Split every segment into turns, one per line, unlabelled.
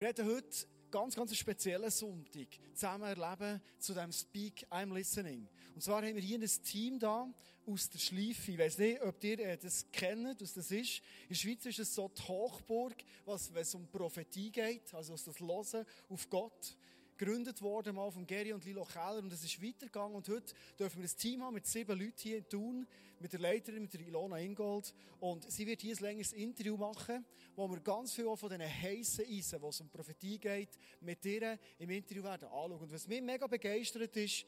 Wir reden heute ganz, ganz speziellen Sonntag zusammen erleben zu dem Speak I'm Listening. Und zwar haben wir hier ein Team da aus der Schleife. Ich weiß nicht, ob ihr äh, das kennt, was das ist. In der Schweiz ist es so die Hochburg, was, wenn es um Prophetie geht, also das Hören auf Gott gegründet worden mal von Gary und Lilo Keller und es ist weitergegangen und heute dürfen wir ein Team haben mit sieben Leuten hier in Thun, mit der Leiterin, mit der Ilona Ingold und sie wird hier ein längeres Interview machen, wo wir ganz viel von diesen heissen Eisen, wo es um Prophetie geht, mit ihr im Interview werden anschauen. Und was mich mega begeistert ist,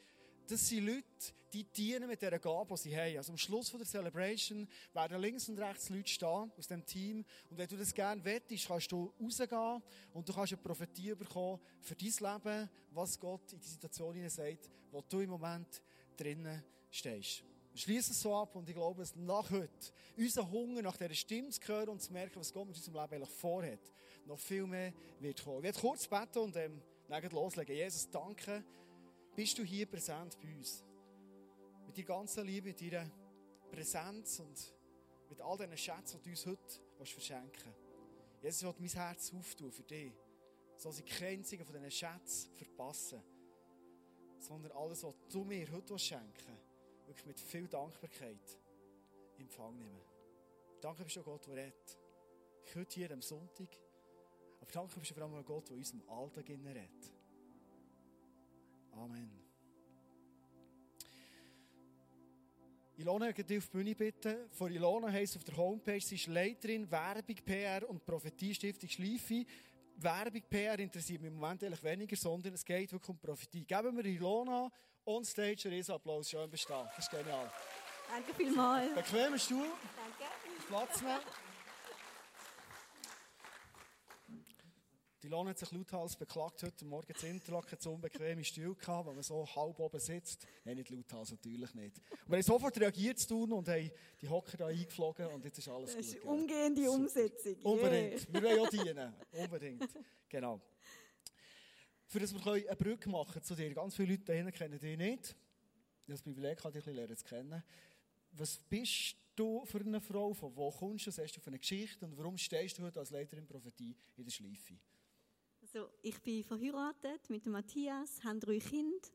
das sind Leute, die dienen mit dieser Gabe, die sie haben. Also am Schluss von der Celebration werden links und rechts Leute stehen aus dem Team. Und wenn du das gerne wettest, kannst du rausgehen und du kannst eine Prophetie bekommen für dein Leben, was Gott in die Situation hinein sagt, wo du im Moment drinnen stehst. Wir schließen es so ab und ich glaube, dass nach heute unser Hunger nach dieser Stimme zu hören und zu merken, was Gott mit unserem Leben eigentlich vorhat, noch viel mehr wird kommen. Ich werde kurz beten und ähm, loslegen. Jesus, danke bist du hier präsent bei uns. Mit deiner ganzen Liebe, mit deiner Präsenz und mit all diesen Schätzen, die du uns heute verschenken willst. Jesus, ich mein Herz auftun für dich. So sie keine von diesen Schätzen verpassen. Sondern alles, was du mir heute schenken willst, wirklich mit viel Dankbarkeit in Empfang nehmen. Danke bist du Gott, der redet. Ich heute hier am Sonntag. Aber danke bist du vor allem Gott, der in unserem Alltag redet. Amen. Ilona, ich dich auf die Bühne bitten. Von Ilona heisst auf der Homepage, sie ist Leiterin Werbung, PR und Prophetiestiftung Schleife. Werbung, PR interessiert mich im Moment eigentlich weniger, sondern es geht wirklich um Prophetie. Geben wir Ilona on stage einen Applaus. Schön bestehen. Das ist genial.
Danke vielmals.
Bequemer Stuhl.
Danke.
Platz nehmen. Die Lohn hat sich lauthals beklagt, heute Morgen zu Interlaken zu unbequeme Stühle gehabt, weil man so halb oben sitzt. Nein, nicht lauthals, natürlich nicht. Und wir haben sofort reagiert zu tun und haben die Hocker da eingeflogen und jetzt ist alles
das
gut.
Ist umgehende Super. Umsetzung.
Unbedingt. Yeah. Wir wollen ja dienen. Unbedingt. Genau. Für das wir eine Brücke machen zu dir. Ganz viele Leute da hinten kennen dich nicht. Das Privileg, dich ein bisschen zu kennen. Was bist du für eine Frau? Von wo kommst du? Was hast du für eine Geschichte? Und warum stehst du heute als Leiterin Prophetie in der Schleife?
Also ich bin verheiratet mit Matthias, habe drei Kinder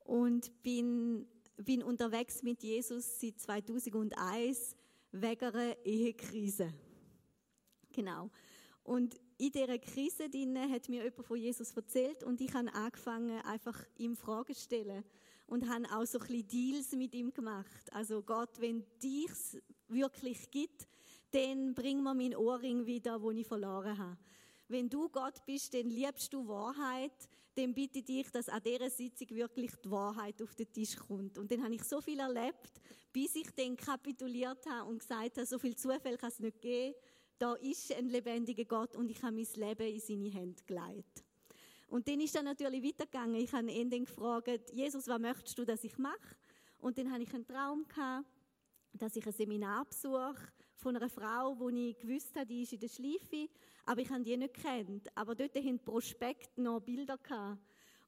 und bin, bin unterwegs mit Jesus seit 2001 wegen einer Ehekrise. Genau. Und in dieser Krise hat mir jemand von Jesus erzählt und ich habe angefangen, einfach ihm Fragen zu stellen und habe auch so ein bisschen Deals mit ihm gemacht. Also Gott, wenn dich's wirklich gibt, dann bring mir meinen Ohrring wieder, wo ich verloren habe wenn du Gott bist, dann liebst du Wahrheit, dann bitte ich dich, dass an dieser Sitzung wirklich die Wahrheit auf den Tisch kommt. Und dann habe ich so viel erlebt, bis ich dann kapituliert habe und gesagt habe, so viel Zufall kann es nicht geben. Da ist ein lebendiger Gott und ich habe mein Leben in seine Hände gelegt. Und dann ist dann natürlich weitergegangen. Ich habe ihn dann gefragt, Jesus, was möchtest du, dass ich mache? Und dann habe ich einen Traum gehabt, dass ich ein Seminar besuche von einer Frau, wo ich gewusst habe, die ist in der Schleife, aber ich habe die nicht kennt. Aber dort haben Prospekt noch Bilder gehabt.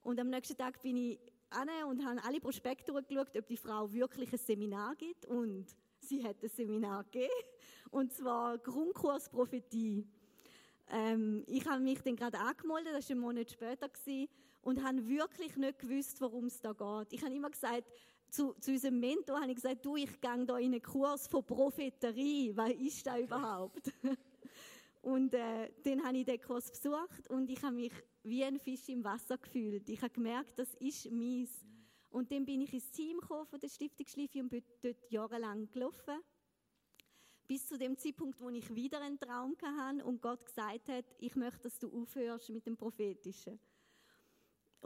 Und am nächsten Tag bin ich an und habe alle Prospekte durchgeschaut, ob die Frau wirklich ein Seminar gibt. Und sie hat ein Seminar gegeben. Und zwar Grundkurs Prophetie. Ähm, ich habe mich dann gerade angemeldet, das war ein Monat später, gewesen, und habe wirklich nicht gewusst, worum es da geht. Ich habe immer gesagt, zu, zu unserem Mentor habe ich gesagt, du, ich gehe da in einen Kurs von Propheterie. Was ist das überhaupt? und äh, dann habe ich den Kurs besucht und ich habe mich wie ein Fisch im Wasser gefühlt. Ich habe gemerkt, das ist meins. Und dann bin ich ins Team von der Stiftung Schleife und bin dort jahrelang gelaufen. Bis zu dem Zeitpunkt, wo ich wieder einen Traum hatte und Gott gesagt hat, ich möchte, dass du aufhörst mit dem Prophetischen.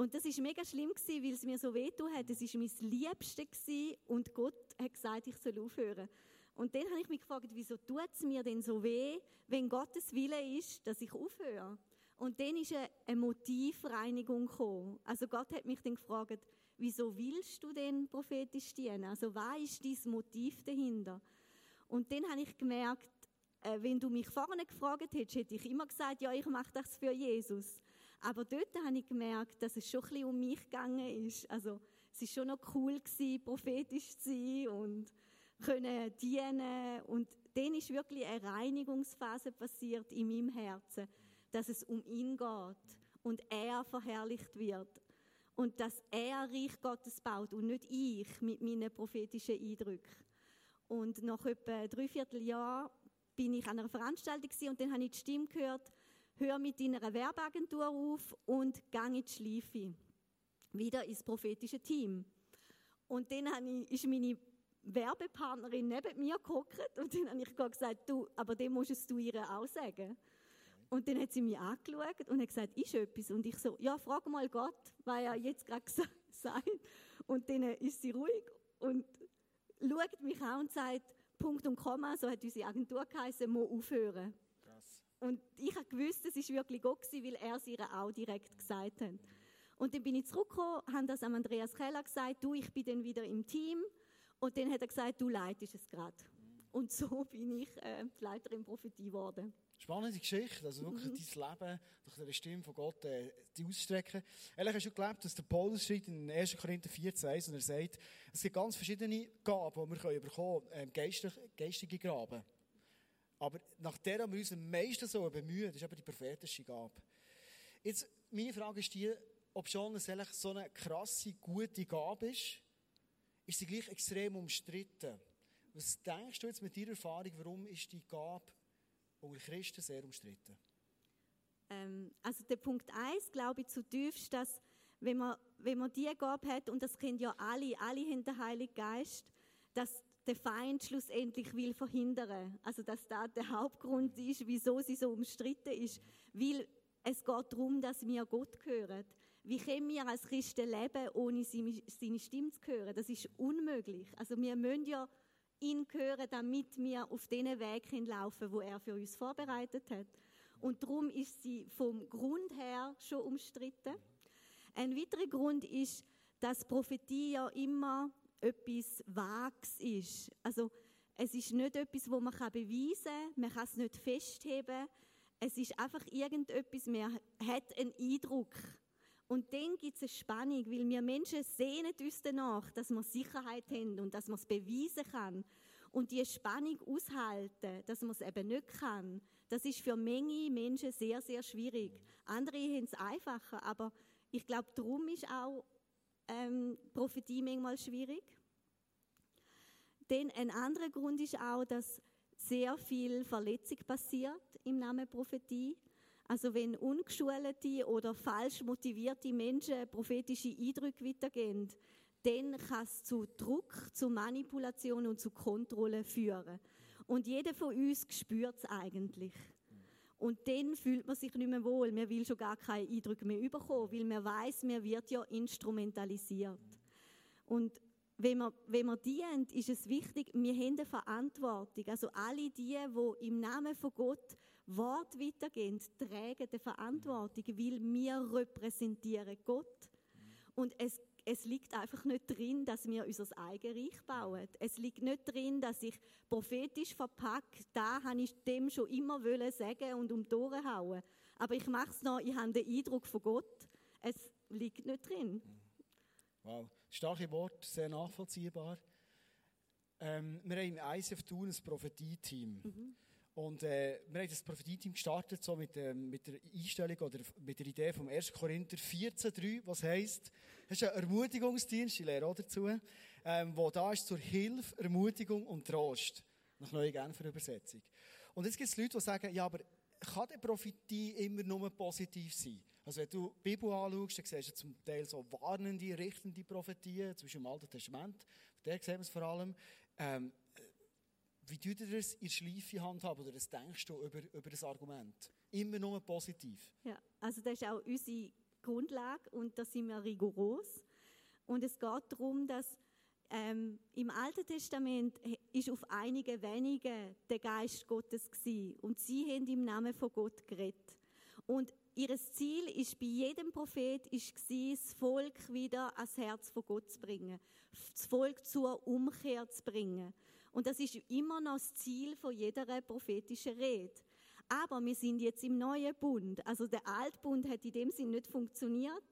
Und das ist mega schlimm weil es mir so weh hat. Es ist mein Liebste und Gott hat gesagt, ich soll aufhören. Und dann habe ich mich gefragt, wieso tut es mir denn so weh, wenn Gottes Wille ist, dass ich aufhöre? Und dann ist eine Motivreinigung gekommen. Also Gott hat mich dann gefragt, wieso willst du denn prophetisch dienen? Also was ist dein Motiv dahinter? Und dann habe ich gemerkt, äh, wenn du mich vorne gefragt hättest, hätte ich immer gesagt, ja, ich mache das für Jesus. Aber dort habe ich gemerkt, dass es schon ein bisschen um mich gegangen ist. Also, es war schon noch cool gewesen, prophetisch zu sein und können dienen. Und dann ist wirklich eine Reinigungsphase passiert in meinem Herzen. dass es um ihn geht und er verherrlicht wird und dass er Reich Gottes baut und nicht ich mit meinen prophetischen Eindrücken. Und nach etwa drei Vierteljahr bin ich an einer Veranstaltung und dann habe ich die Stimme gehört, hör mit deiner Werbeagentur auf und gang in die Schleife. Wieder ins prophetische Team. Und dann ist meine Werbepartnerin neben mir geguckt und dann habe ich gesagt, du, aber dem musst du ihr auch sagen. Und dann hat sie mich angeschaut und hat gesagt, ist etwas? Und ich so, ja, frag mal Gott, weil er jetzt gerade sagt. Und dann ist sie ruhig und schaut mich an und sagt, Punkt und Komma, so hat unsere Agentur geheißen, muss aufhören. Und ich habe gewusst, es ist wirklich Gott gewesen, weil er es ihr auch direkt gesagt hat. Und dann bin ich zurückgekommen, habe das an Andreas Keller gesagt, du, ich bin dann wieder im Team. Und dann hat er gesagt, du leitest es gerade. Und so bin ich äh, die Leiterin Prophetie geworden.
Spannende Geschichte, also wirklich mhm. dein Leben durch die Stimme von Gott äh, die ausstrecken. Ehrlich hast du gelebt, dass der Paulus schreibt in 1. Korinther 14, 1 und er sagt, es gibt ganz verschiedene Gaben, die wir können bekommen können, ähm, geistig, geistige Gaben. Aber nach der wir uns am meisten so bemühen, das ist eben die prophetische Gabe. Jetzt, meine Frage ist die, ob schon es so eine krasse, gute Gabe ist, ist sie gleich extrem umstritten. Was denkst du jetzt mit deiner Erfahrung, warum ist die Gabe unter Christen sehr umstritten?
Ähm, also der Punkt 1, glaube ich zutiefst, dass wenn man, wenn man die Gabe hat, und das kennen ja alle, alle haben den Heiligen Geist, dass der Feind schlussendlich will verhindern. Also dass da der Hauptgrund ist, wieso sie so umstritten ist, weil es geht darum, dass wir Gott gehören. Wie können wir als Christen leben, ohne seine Stimme zu hören? Das ist unmöglich. Also wir müssen ja ihn hören, damit wir auf den Weg laufen wo er für uns vorbereitet hat. Und darum ist sie vom Grund her schon umstritten. Ein weiterer Grund ist, dass Prophetie ja immer etwas Vages ist. Also es ist nicht etwas, wo man beweisen kann, man kann es nicht festheben. Es ist einfach irgendetwas, man hat einen Eindruck. Und dann gibt es eine Spannung, weil wir Menschen sehnen uns danach, dass wir Sicherheit haben und dass man es beweisen kann. Und die Spannung aushalten, dass man es eben nicht kann, das ist für Menge Menschen sehr, sehr schwierig. Andere haben es einfacher, aber ich glaube, darum ist auch ähm, Prophetie manchmal schwierig. Denn ein anderer Grund ist auch, dass sehr viel Verletzung passiert im Namen Prophetie. Also wenn ungeschulte oder falsch motivierte Menschen prophetische Eindrücke weitergeben, dann kann es zu Druck, zu Manipulation und zu Kontrolle führen. Und jeder von uns spürt es eigentlich. Und dann fühlt man sich nicht mehr wohl. Man will schon gar keine Eindrücke mehr bekommen, weil man weiß, man wird ja instrumentalisiert. Und wenn man, wenn man dient, ist es wichtig, wir haben eine Verantwortung. Also alle die, die im Namen von Gott Wort weitergehen, tragen die Verantwortung, weil wir repräsentieren Gott. Und es, es liegt einfach nicht drin, dass wir unser eigenes Reich bauen. Es liegt nicht drin, dass ich prophetisch verpackt, da habe ich dem schon immer sagen und um die Ohren hauen. Aber ich mache es noch, ich habe den Eindruck von Gott. Es liegt nicht drin.
Wow, starke Wort, sehr nachvollziehbar. Ähm, wir haben im ICF Thun ein Prophetie-Team. Mhm. Und äh, wir haben das Prophetie-Team gestartet so mit, ähm, mit der Einstellung oder mit der Idee vom 1. Korinther 14,3, was heisst, es ist ein Ermutigungsdienst, ich lehre auch dazu, ähm, wo da ist zur Hilfe, Ermutigung und Trost. Nach neuer Genfer Übersetzung. Und jetzt gibt es Leute, die sagen, ja, aber kann die Prophetie immer nur positiv sein? Also wenn du die Bibel anschaust, dann siehst du zum Teil so warnende, richtende Prophetien, zum Beispiel im Alten Testament, der sehen wir es vor allem. Ähm, wie tut ihr das in Schleife handhaben oder was denkst du über, über das Argument? Immer nur positiv.
Ja, also das ist auch unsere Grundlage und da sind wir rigoros. Und es geht darum, dass ähm, im Alten Testament ist auf einige wenige der Geist Gottes gewesen, und sie haben im Namen von Gott geredet. Und ihr Ziel ist bei jedem Prophet ist gewesen, das Volk wieder ans Herz von Gott zu bringen, das Volk zur Umkehr zu bringen. Und das ist immer noch das Ziel von jeder prophetischen Rede. Aber wir sind jetzt im neuen Bund. Also der Altbund hat in dem Sinn nicht funktioniert.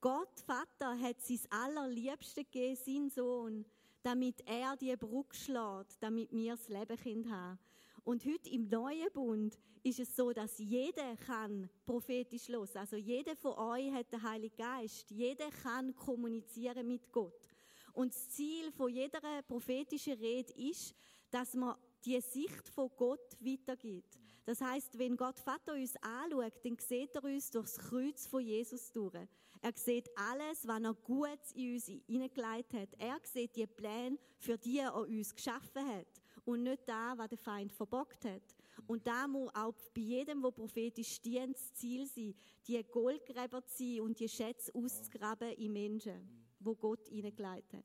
Gott, Vater, hat sein allerliebste gegeben, seinen Sohn, damit er die Brücke schlägt, damit wir das Leben haben. Und heute im neuen Bund ist es so, dass jeder kann prophetisch los. Also jeder von euch hat den Heiligen Geist. Jeder kann kommunizieren mit Gott. Und das Ziel von jeder prophetischen Rede ist, dass man die Sicht von Gott weitergibt. Das heißt, wenn Gott Vater uns anschaut, dann sieht er uns durch das Kreuz von Jesus durch. Er sieht alles, was er gut in uns hineingelegt hat. Er sieht die Pläne, für die er uns geschaffen hat. Und nicht da, was der Feind verbockt hat. Und da muss auch bei jedem, der prophetisch dient, das Ziel sein, die Goldgräber zu sein und die Schätze auszugraben in Menschen, wo Gott hineingelegt hat.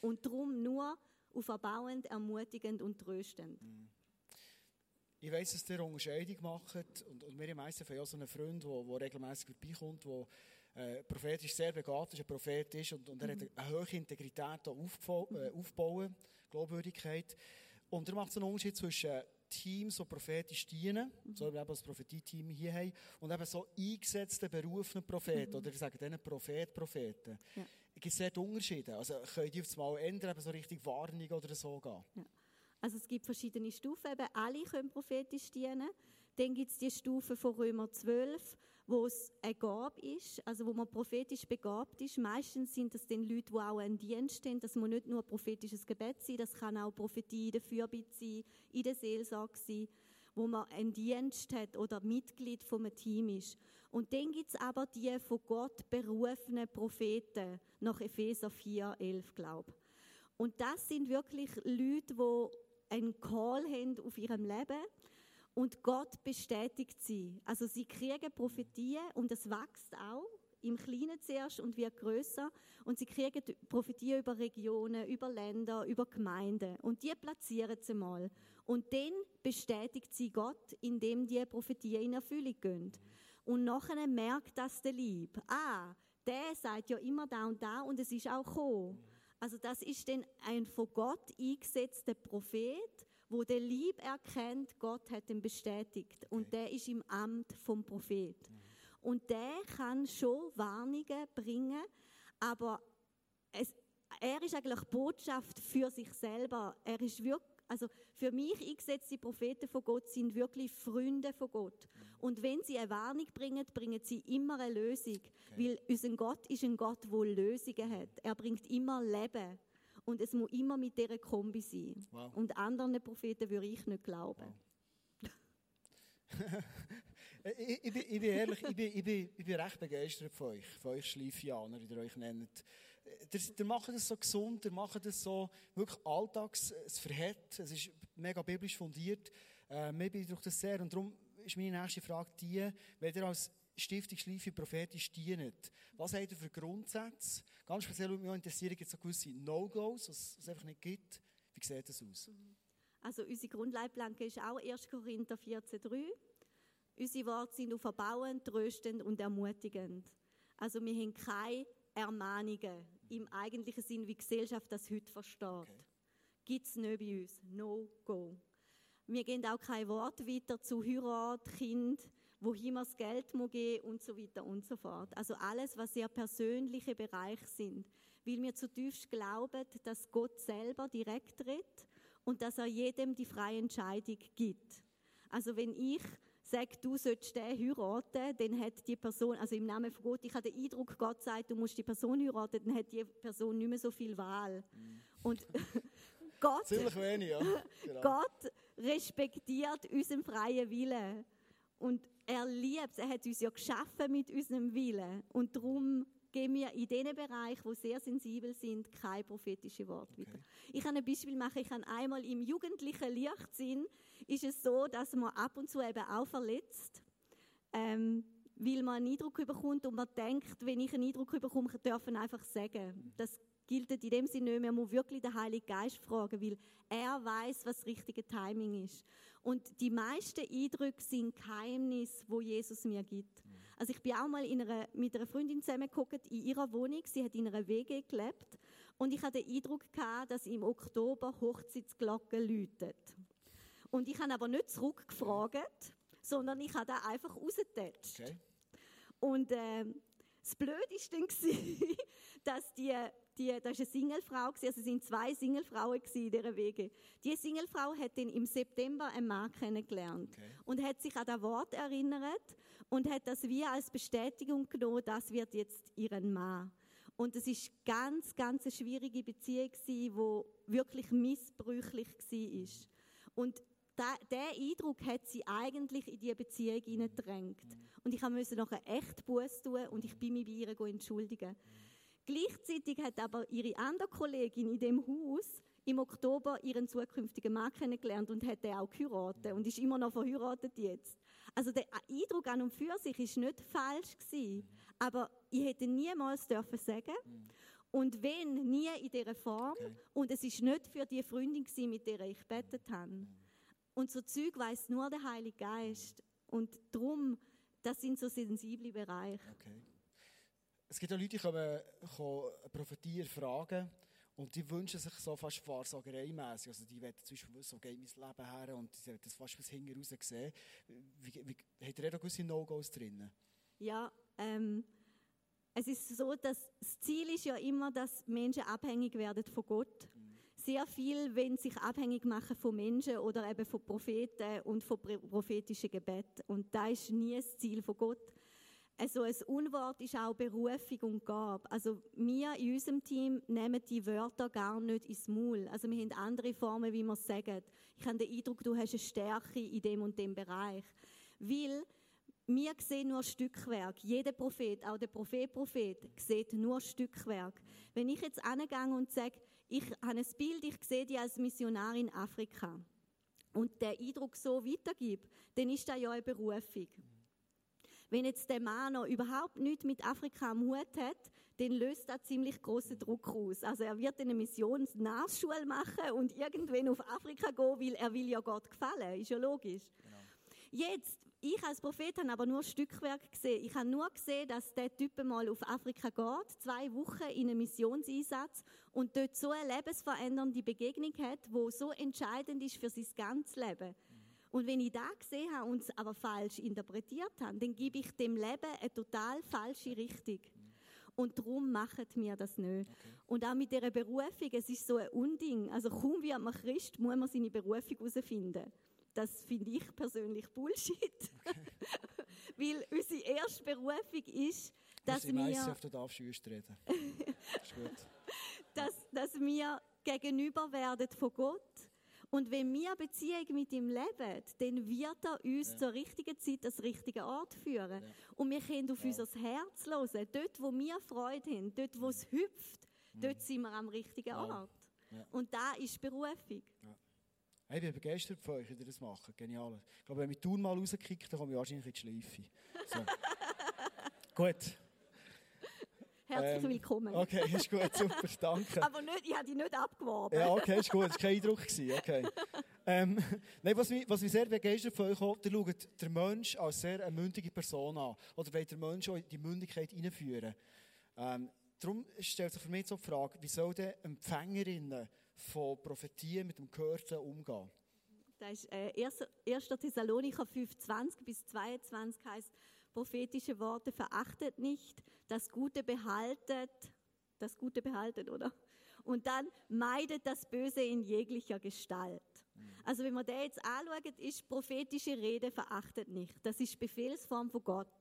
Und darum nur auf erbauend, ermutigend und tröstend.
Ich weiss, dass ihr Unterscheidung macht. Und, und wir haben meistens ja so einen Freund, der, regelmäßig vorbeikommt, der äh, prophetisch sehr begabt ist, ein Prophet ist und, und er mhm. hat eine hohe Integrität aufgebaut, äh, aufbauen, Glaubwürdigkeit. Und er macht so einen Unterschied zwischen Teams, die prophetisch dienen, mhm. so wie wir eben das Prophetie-Team hier haben, und eben so eingesetzten, berufenen Propheten, mhm. oder ich sage denen Prophet, Propheten. Ja. Gibt es Unterschiede? Also können die auf das Mal ändern, so richtig Warnung oder so gehen? Ja.
Also es gibt verschiedene Stufen, eben alle können prophetisch dienen. Dann gibt es die Stufe von Römer 12, wo es eine Gabe ist, also wo man prophetisch begabt ist. Meistens sind das dann Leute, die auch einen Dienst haben. Das muss nicht nur prophetisches Gebet sein, das kann auch Prophetie in der Fürbitte sein, in der Seelsorge sein, wo man einen Dienst hat oder Mitglied einem Team ist. Und dann gibt es aber die von Gott berufenen Propheten, nach Epheser 4, 11, glaube Und das sind wirklich Leute, die einen Call haben auf ihrem Leben und Gott bestätigt sie. Also sie kriegen Prophetien und es wächst auch im Kleinen zuerst und wird größer und sie kriegen Prophetien über Regionen, über Länder, über Gemeinden und die platzieren sie mal und dann bestätigt sie Gott, indem die Prophetien in Erfüllung gehen. Und nachher merkt das der Lieb. Ah, der sagt ja immer da und da und es ist auch gekommen. Also das ist dann ein von Gott eingesetzter Prophet, wo der Lieb erkennt, Gott hat ihn bestätigt und der ist im Amt vom Prophet. Und der kann schon Warnungen bringen, aber es, er ist eigentlich Botschaft für sich selber. Er ist wirklich also für mich eingesetzte Propheten von Gott sind wirklich Freunde von Gott. Und wenn sie eine Warnung bringen, bringen sie immer eine Lösung. Okay. Weil unser Gott ist ein Gott, der Lösungen hat. Er bringt immer Leben. Und es muss immer mit dieser Kombi sein. Wow. Und anderen Propheten würde ich nicht glauben. Wow.
ich, ich, bin, ich, bin, ehrlich, ich bin, ich, bin, ich bin recht begeistert von euch, von euch Schleifianer, die ihr euch nennt. Ihr macht das so gesund, ihr macht das so wirklich alltags, es verhält, es ist mega biblisch fundiert. Äh, mir beeindruckt das sehr und darum ist meine nächste Frage die, wenn ihr als Stiftung Schleife prophetisch dient, was habt ihr für Grundsätze? Ganz speziell würde mich auch interessieren, gibt es so gewisse No-Gos, was es einfach nicht gibt. Wie sieht das aus?
Also unsere Grundleitplanke ist auch 1. Korinther 14,3. Unsere Worte sind auf erbauend, tröstend und ermutigend. Also wir haben keine Ermahnungen im eigentlichen Sinn, wie die Gesellschaft das heute versteht. Okay. Gibt es nicht bei uns. No go. Wir geben auch kein Wort weiter zu Heirat, Kind, wohin man das Geld muss geben und so weiter und so fort. Also alles, was sehr persönliche Bereiche sind. Weil wir zutiefst glauben, dass Gott selber direkt redet und dass er jedem die freie Entscheidung gibt. Also wenn ich sage, du sollst den heiraten, dann hat die Person, also im Namen von Gott, ich habe den Eindruck, Gott sagt, du musst die Person heiraten, dann hat die Person nicht mehr so viel Wahl. Mhm. Und Gott,
Ziemlich wenig, ja.
Genau. Gott respektiert unseren freien Willen. Und er liebt es, er hat uns ja geschaffen mit unserem Willen. Und darum geben wir in diesen Bereichen, die sehr sensibel sind, kein prophetische Wort okay. weiter. Ich kann ein Beispiel machen. Ich kann einmal im jugendlichen Lichtsinn ist es so, dass man ab und zu eben auch verletzt, ähm, weil man einen Eindruck bekommt und man denkt, wenn ich einen Eindruck bekomme, ich einfach sagen. Das gilt in dem Sinne nicht mehr. Man muss wirklich den Heiligen Geist fragen, weil er weiß, was das richtige Timing ist. Und die meisten Eindrücke sind Geheimnisse, wo Jesus mir gibt. Also ich bin auch mal einer, mit einer Freundin zusammengeguckt in ihrer Wohnung. Sie hat in einer WG gelebt und ich hatte den Eindruck gehabt, dass im Oktober Hochzeitsglocken läutet. Und ich habe aber nicht zurückgefragt, sondern ich habe da einfach rausgetatscht. Okay. Und äh, Das Blöde war dann, dass die, die, das ist eine Singlefrau, also es sind zwei Singlefrauen in dieser Wege. Die Singlefrau hat dann im September einen Mann kennengelernt
Okay.
und hat sich an das Wort erinnert und hat das wie als Bestätigung genommen, das wird jetzt ihren Mann. Und es ist ganz, ganz eine schwierige Beziehung die wirklich missbräuchlich war. Und da, der Eindruck hat sie eigentlich in diese Beziehung hineingedrängt. Und ich musste nachher echt Buß tun und ich bin mich bei ihr entschuldigen. Gleichzeitig hat aber ihre andere Kollegin in dem Haus im Oktober ihren zukünftigen Mann kennengelernt und hat den auch geheiratet und ist immer noch verheiratet jetzt. Also der Eindruck an und für sich ist nicht falsch gewesen, aber ich hätte niemals dürfen sagen und wenn nie in dieser Form
Okay.
und es ist nicht für die Freundin gewesen, mit der ich betet habe. Und so Zeug weiß nur der Heilige Geist und darum, das sind so sensible Bereiche.
Okay. Es gibt auch Leute, die kommen, kommen Prophetie erfragen und die wünschen sich so fast wahrsagereimässig. Also die wollen zum Beispiel wissen, wo geht mein Leben her und die wollen das fast bis hinten raus sehen. Wie, wie, habt ihr da gewisse No-Gos drin?
Ja, ähm, es ist so, dass das Ziel ist ja immer, dass Menschen abhängig werden von Gott. Sehr viel wenn sich abhängig machen von Menschen oder eben von Propheten und von pro- prophetischen Gebet. Und da ist nie das Ziel von Gott. Also ein Unwort ist auch Berufung und Gabe. Also wir in unserem Team nehmen die Wörter gar nicht ins Maul. Also wir haben andere Formen, wie wir es sagen. Ich habe den Eindruck, du hast eine Stärke in dem und dem Bereich. Weil wir sehen nur Stückwerk. Jeder Prophet, auch der Prophet-Prophet, sieht nur Stückwerk. Wenn ich jetzt angehe und sage, ich habe ein Bild, ich sehe dich als Missionar in Afrika und der Eindruck so weitergibt, dann ist das ja eine Berufung. Wenn jetzt der Mann noch überhaupt nichts mit Afrika am Hut hat, dann löst das ziemlich großen Druck aus. Also er wird eine Missionsnachschule machen und irgendwann auf Afrika gehen, weil er will ja Gott gefallen. Ist ja logisch. Jetzt, ich als Prophet habe aber nur Stückwerk gesehen. Ich habe nur gesehen, dass der Typ mal auf Afrika geht, zwei Wochen in einem Missionseinsatz und dort so eine lebensverändernde Begegnung hat, wo so entscheidend ist für sein ganzes Leben. Und wenn ich da gesehen habe und es aber falsch interpretiert habe, dann gebe ich dem Leben eine total falsche Richtung. Und darum macht mir das nicht. Und auch mit dieser Berufung, es ist so ein Unding. Also kaum wird man Christ, muss man seine Berufung herausfinden. Das finde ich persönlich Bullshit. Weil unsere erste Berufung ist, dass wir,
auf du darfst Wüst reden. ist gut.
dass, dass wir gegenüber werden von Gott. Und wenn wir Beziehung mit ihm leben, dann wird er uns zur richtigen Zeit das richtige Ort führen. Und wir können auf unser Herz hören. Dort, wo wir Freude haben, dort, wo es hüpft, dort sind wir am richtigen
Ja.
Ort.
Ja.
Und da ist Berufung.
Hey, ich bin begeistert von euch, die das machen. Genial. Ich glaube, wenn ich Tun mal rauskicke, dann komme ich wahrscheinlich in die Schleife. So. gut.
Herzlich
Ähm,
willkommen.
Okay, ist gut, super, danke.
Aber nicht, ich habe dich nicht abgeworben.
Ja, okay, ist gut, das war kein Eindruck. Okay. Ähm, nein, was, mich, was mich sehr begeistert von euch auch, ihr schaut den Menschen als sehr eine mündige Person an. Oder wollt den Menschen auch in die Mündigkeit einführen. Ähm, darum stellt sich für mich so die Frage, wie soll denn Empfängerinnen von Prophetien mit dem Gehörten umgehen?
Das ist äh, 1. 1. Thessalonicher 5, 20 bis 22 heißt, prophetische Worte verachtet nicht, das Gute behaltet, das Gute behaltet, oder? Und dann meidet das Böse in jeglicher Gestalt. Also wenn man da jetzt anschaut, ist prophetische Rede verachtet nicht. Das ist Befehlsform von Gott.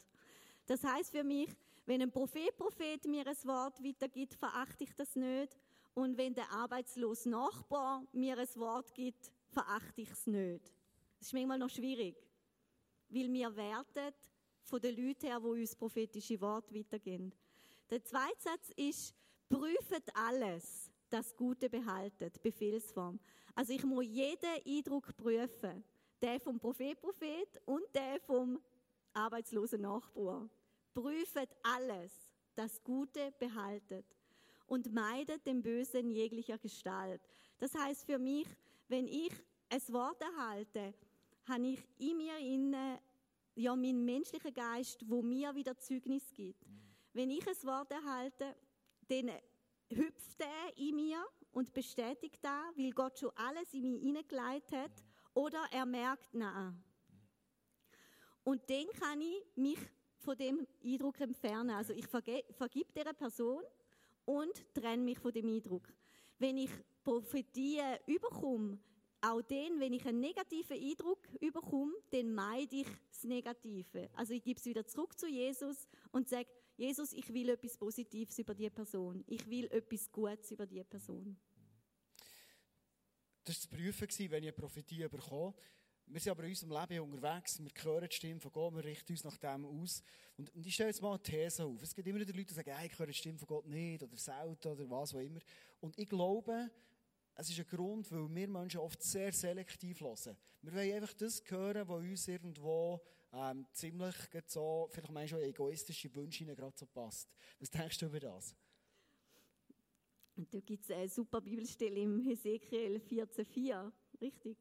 Das heißt für mich, wenn ein Prophet, Prophet mir ein Wort weitergibt, verachte ich das nicht. Und wenn der arbeitslose Nachbar mir ein Wort gibt, verachte ich es nicht. Das ist manchmal noch schwierig, weil wir werten von den Leuten her, die uns prophetische Worte weitergeben. Der zweite Satz ist, prüft alles, das Gute behaltet, Befehlsform. Also ich muss jeden Eindruck prüfen, der vom Prophet, Prophet und der vom arbeitslosen Nachbar. Prüft alles, das Gute behaltet und meidet den Bösen jeglicher Gestalt. Das heißt für mich, wenn ich ein Wort erhalte, habe ich in mir inne ja meinen menschlichen Geist, wo mir wieder Zeugnis gibt. Wenn ich ein Wort erhalte, dann hüpft er in mir und bestätigt da, weil Gott schon alles in mich hineingelegt hat, oder er merkt, nein. Und dann kann ich mich von dem Eindruck entfernen. Also ich verge vergib dieser Person und trenne mich von dem Eindruck. Wenn ich Prophetie überkomme, auch dann, wenn ich einen negativen Eindruck überkomme, dann meide ich das Negative. Also ich gebe es wieder zurück zu Jesus und sage, Jesus, ich will etwas Positives über die Person. Ich will etwas Gutes über die Person.
Das war das Prüfen, wenn ich eine Prophetie bekomme. Wir sind aber in unserem Leben unterwegs, wir hören die Stimme von Gott, wir richten uns nach dem aus. Und, ich stelle jetzt mal eine These auf. Es gibt immer wieder Leute, die sagen, ich höre die Stimme von Gott nicht oder selten oder was auch immer. Und ich glaube, es ist ein Grund, weil wir Menschen oft sehr selektiv hören. Wir wollen einfach das hören, was uns irgendwo ähm, ziemlich so, vielleicht manchmal auch egoistische Wünsche gerade so passt. Was denkst du über das?
Und da gibt es eine super Bibelstelle im Hesekiel 14,4, richtig?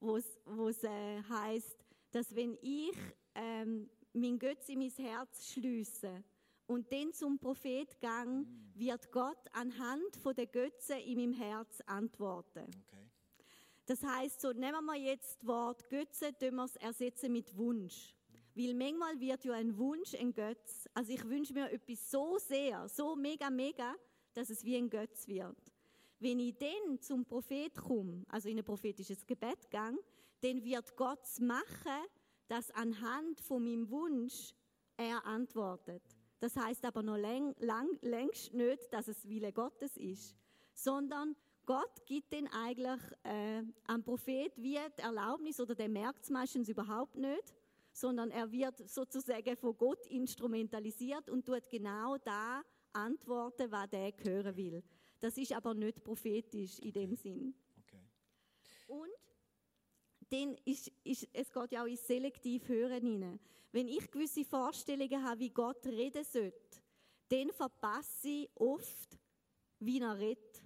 Wo es äh, heißt, dass wenn ich ähm, mein Götz in mein Herz schließe, und dann zum Prophet gang, wird Gott anhand von der Götze in meinem Herz antworten. Okay. Das heißt, so nehmen wir jetzt das Wort Götze, wir es ersetzen mit Wunsch. Weil manchmal wird ja ein Wunsch ein Götz. Also ich wünsche mir etwas so sehr, so mega, mega, dass es wie ein Götz wird. Wenn ich dann zum Prophet komme, also in ein prophetisches Gebet gang, dann wird Gott machen, dass anhand von meinem Wunsch er antwortet. Das heißt aber noch lang, lang, längst nicht, dass es Wille Gottes ist, sondern Gott gibt den eigentlich äh, am Prophet wie die Erlaubnis oder der merkt es meistens überhaupt nicht, sondern er wird sozusagen von Gott instrumentalisiert und tut genau da antworten, was der hören will. Das ist aber nicht prophetisch in dem Sinn. Okay. Und dann ist, ist, es geht ja auch ins selektiv Hören hinein. Wenn ich gewisse Vorstellungen habe, wie Gott reden sollte, dann verpasse ich oft, wie er redet.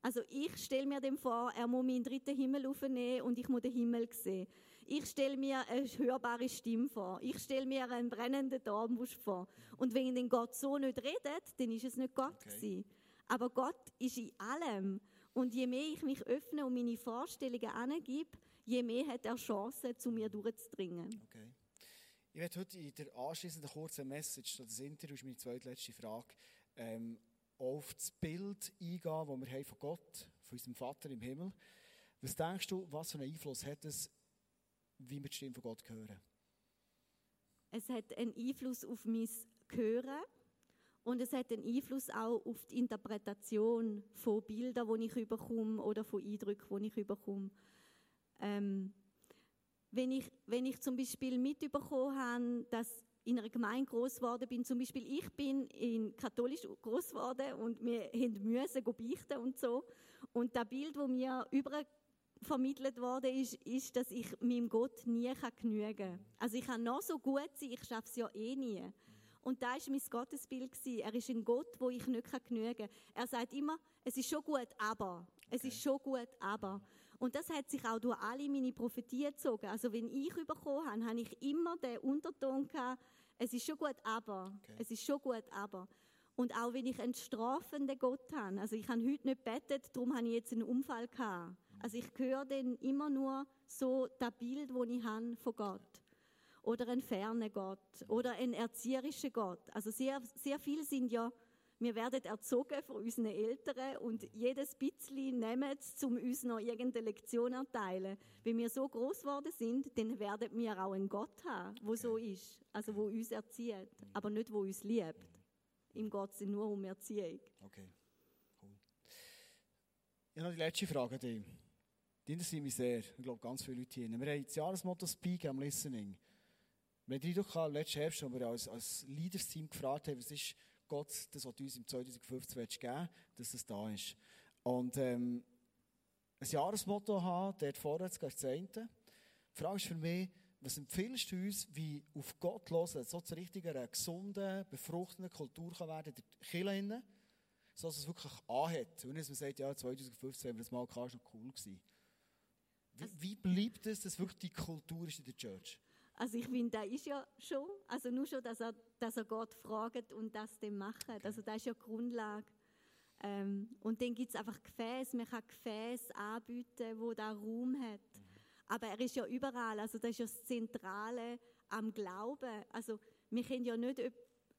Also ich stelle mir dem vor, er muss meinen dritten Himmel aufnehmen und ich muss den Himmel sehen. Ich stelle mir eine hörbare Stimme vor. Ich stelle mir einen brennenden Dornbusch vor. Und wenn den Gott so nicht redet, dann ist es nicht Gott okay. Aber Gott ist in allem. Und je mehr ich mich öffne und meine Vorstellungen angebe, je mehr hat er Chancen, zu mir durchzudringen. Okay.
Ich werde heute in der anschließenden kurzen Message, das Interview ist meine zweitletzte Frage, ähm, auf das Bild eingehen, das wir haben von Gott, von unserem Vater im Himmel. Was denkst du, was für einen Einfluss hat es, wie wir die Stimme von Gott hören?
Es hat einen Einfluss auf mein Hören und es hat einen Einfluss auch auf die Interpretation von Bildern, die ich überkomme oder von Eindrücken, die ich überkomme. Ähm, wenn, ich, wenn ich zum Beispiel mitbekommen habe, dass in einer Gemeinde groß geworden bin, zum Beispiel ich bin in katholisch groß geworden und wir mussten beichten und so. Und das Bild, das mir über vermittelt worden ist, ist, dass ich meinem Gott nie genügen kann. Also ich kann noch so gut sein, ich schaffe es ja eh nie. Und da war mein Gottesbild. Er ist ein Gott, wo ich nicht genügen kann. Er sagt immer, es ist schon gut, aber. Es okay. ist schon gut, aber. Und das hat sich auch durch alle meine Prophetien gezogen. Also wenn ich bekommen habe, habe ich immer den Unterton gehabt, es ist schon gut, aber. Okay. Es ist schon gut, aber. Und auch wenn ich einen strafenden Gott habe, also ich habe heute nicht bettet, darum habe ich jetzt einen Unfall gehabt. Also ich höre dann immer nur so das Bild, das ich habe von Gott. Oder ein ferner Gott. Oder ein erzieherischer Gott. Also sehr, sehr viel sind ja wir werden erzogen von unseren Eltern und jedes bisschen nehmen sie, um uns noch irgendeine Lektion erteilen. Wenn wir so groß geworden sind, dann werden wir auch einen Gott haben, der okay. so ist, also wo uns erzieht, aber nicht wo uns liebt. Im Gott sind nur um Erziehung.
Okay, cool. Ich habe noch die letzte Frage an dich. Die interessiert mich sehr. Ich glaube, ganz viele Leute hier. Wir haben das Jahresmotto Speak am Listening. Wir haben den Eindruck letzten Herbst, wo wir als, als Leaders-Team gefragt haben, was ist Gott das, was du uns im 2015 geben dass das da ist. Und ähm, ein Jahresmotto haben, dort vorwärts geht das eine. Die Frage ist für mich, was empfiehlst du uns, wie auf Gott hören, so zu richtiger, gesunden, befruchtenden Kultur kann werden, der Kirche so dass es wirklich anhat. Und dass man sagt, ja, 2015 haben wir das mal gehabt, ist noch cool gewesen. Wie, wie bleibt es, dass wirklich die Kultur ist in der Church?
Also ich finde, da ist ja schon, also nur schon, dass er, dass er Gott fragt und das dann macht. Also das ist ja die Grundlage. Ähm, und dann gibt es einfach Gefäße, man kann Gefäße anbieten, wo da Raum hat. Mhm. Aber er ist ja überall, also das ist ja das Zentrale, am Glauben. Also wir können ja nicht,